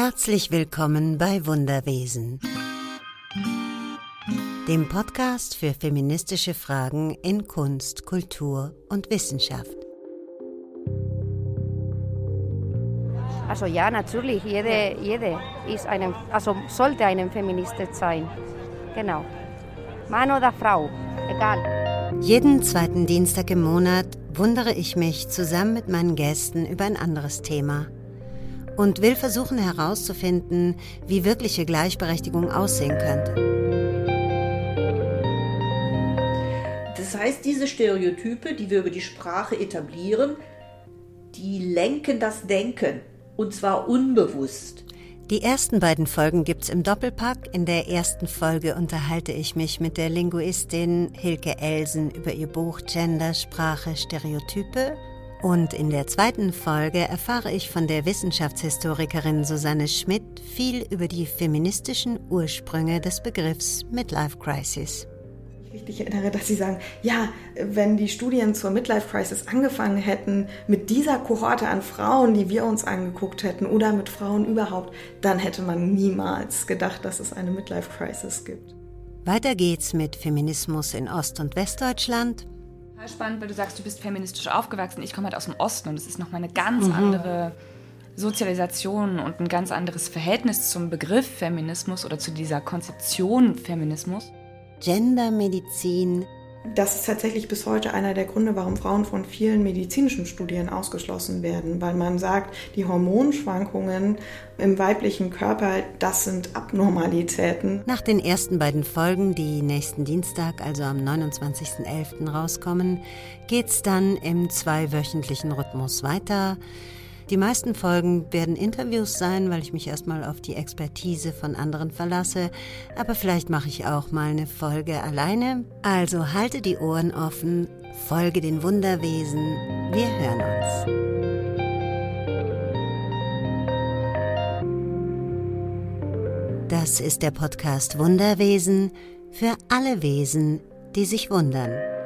Herzlich willkommen bei Wunderwesen, dem Podcast für feministische Fragen in Kunst, Kultur und Wissenschaft. Also ja, natürlich, jede, jede ist eine, also sollte eine Feministin sein. Genau. Mann oder Frau, egal. Jeden zweiten Dienstag im Monat wundere ich mich zusammen mit meinen Gästen über ein anderes Thema und will versuchen herauszufinden, wie wirkliche Gleichberechtigung aussehen könnte. Das heißt, diese Stereotype, die wir über die Sprache etablieren, die lenken das Denken und zwar unbewusst. Die ersten beiden Folgen gibt's im Doppelpack. In der ersten Folge unterhalte ich mich mit der Linguistin Hilke Elsen über ihr Buch Gender, Sprache, Stereotype und in der zweiten Folge erfahre ich von der Wissenschaftshistorikerin Susanne Schmidt viel über die feministischen Ursprünge des Begriffs Midlife Crisis. Ich richtig erinnere, dass Sie sagen, ja, wenn die Studien zur Midlife Crisis angefangen hätten mit dieser Kohorte an Frauen, die wir uns angeguckt hätten oder mit Frauen überhaupt, dann hätte man niemals gedacht, dass es eine Midlife Crisis gibt. Weiter geht's mit Feminismus in Ost- und Westdeutschland Total spannend, weil du sagst, du bist feministisch aufgewachsen. Ich komme halt aus dem Osten und es ist nochmal eine ganz mhm. andere Sozialisation und ein ganz anderes Verhältnis zum Begriff Feminismus oder zu dieser Konzeption Feminismus. Gendermedizin das ist tatsächlich bis heute einer der Gründe, warum Frauen von vielen medizinischen Studien ausgeschlossen werden, weil man sagt, die Hormonschwankungen im weiblichen Körper, das sind Abnormalitäten. Nach den ersten beiden Folgen, die nächsten Dienstag, also am 29.11. rauskommen, geht's dann im zweiwöchentlichen Rhythmus weiter. Die meisten Folgen werden Interviews sein, weil ich mich erstmal auf die Expertise von anderen verlasse, aber vielleicht mache ich auch mal eine Folge alleine. Also halte die Ohren offen, folge den Wunderwesen. Wir hören uns. Das ist der Podcast Wunderwesen für alle Wesen, die sich wundern.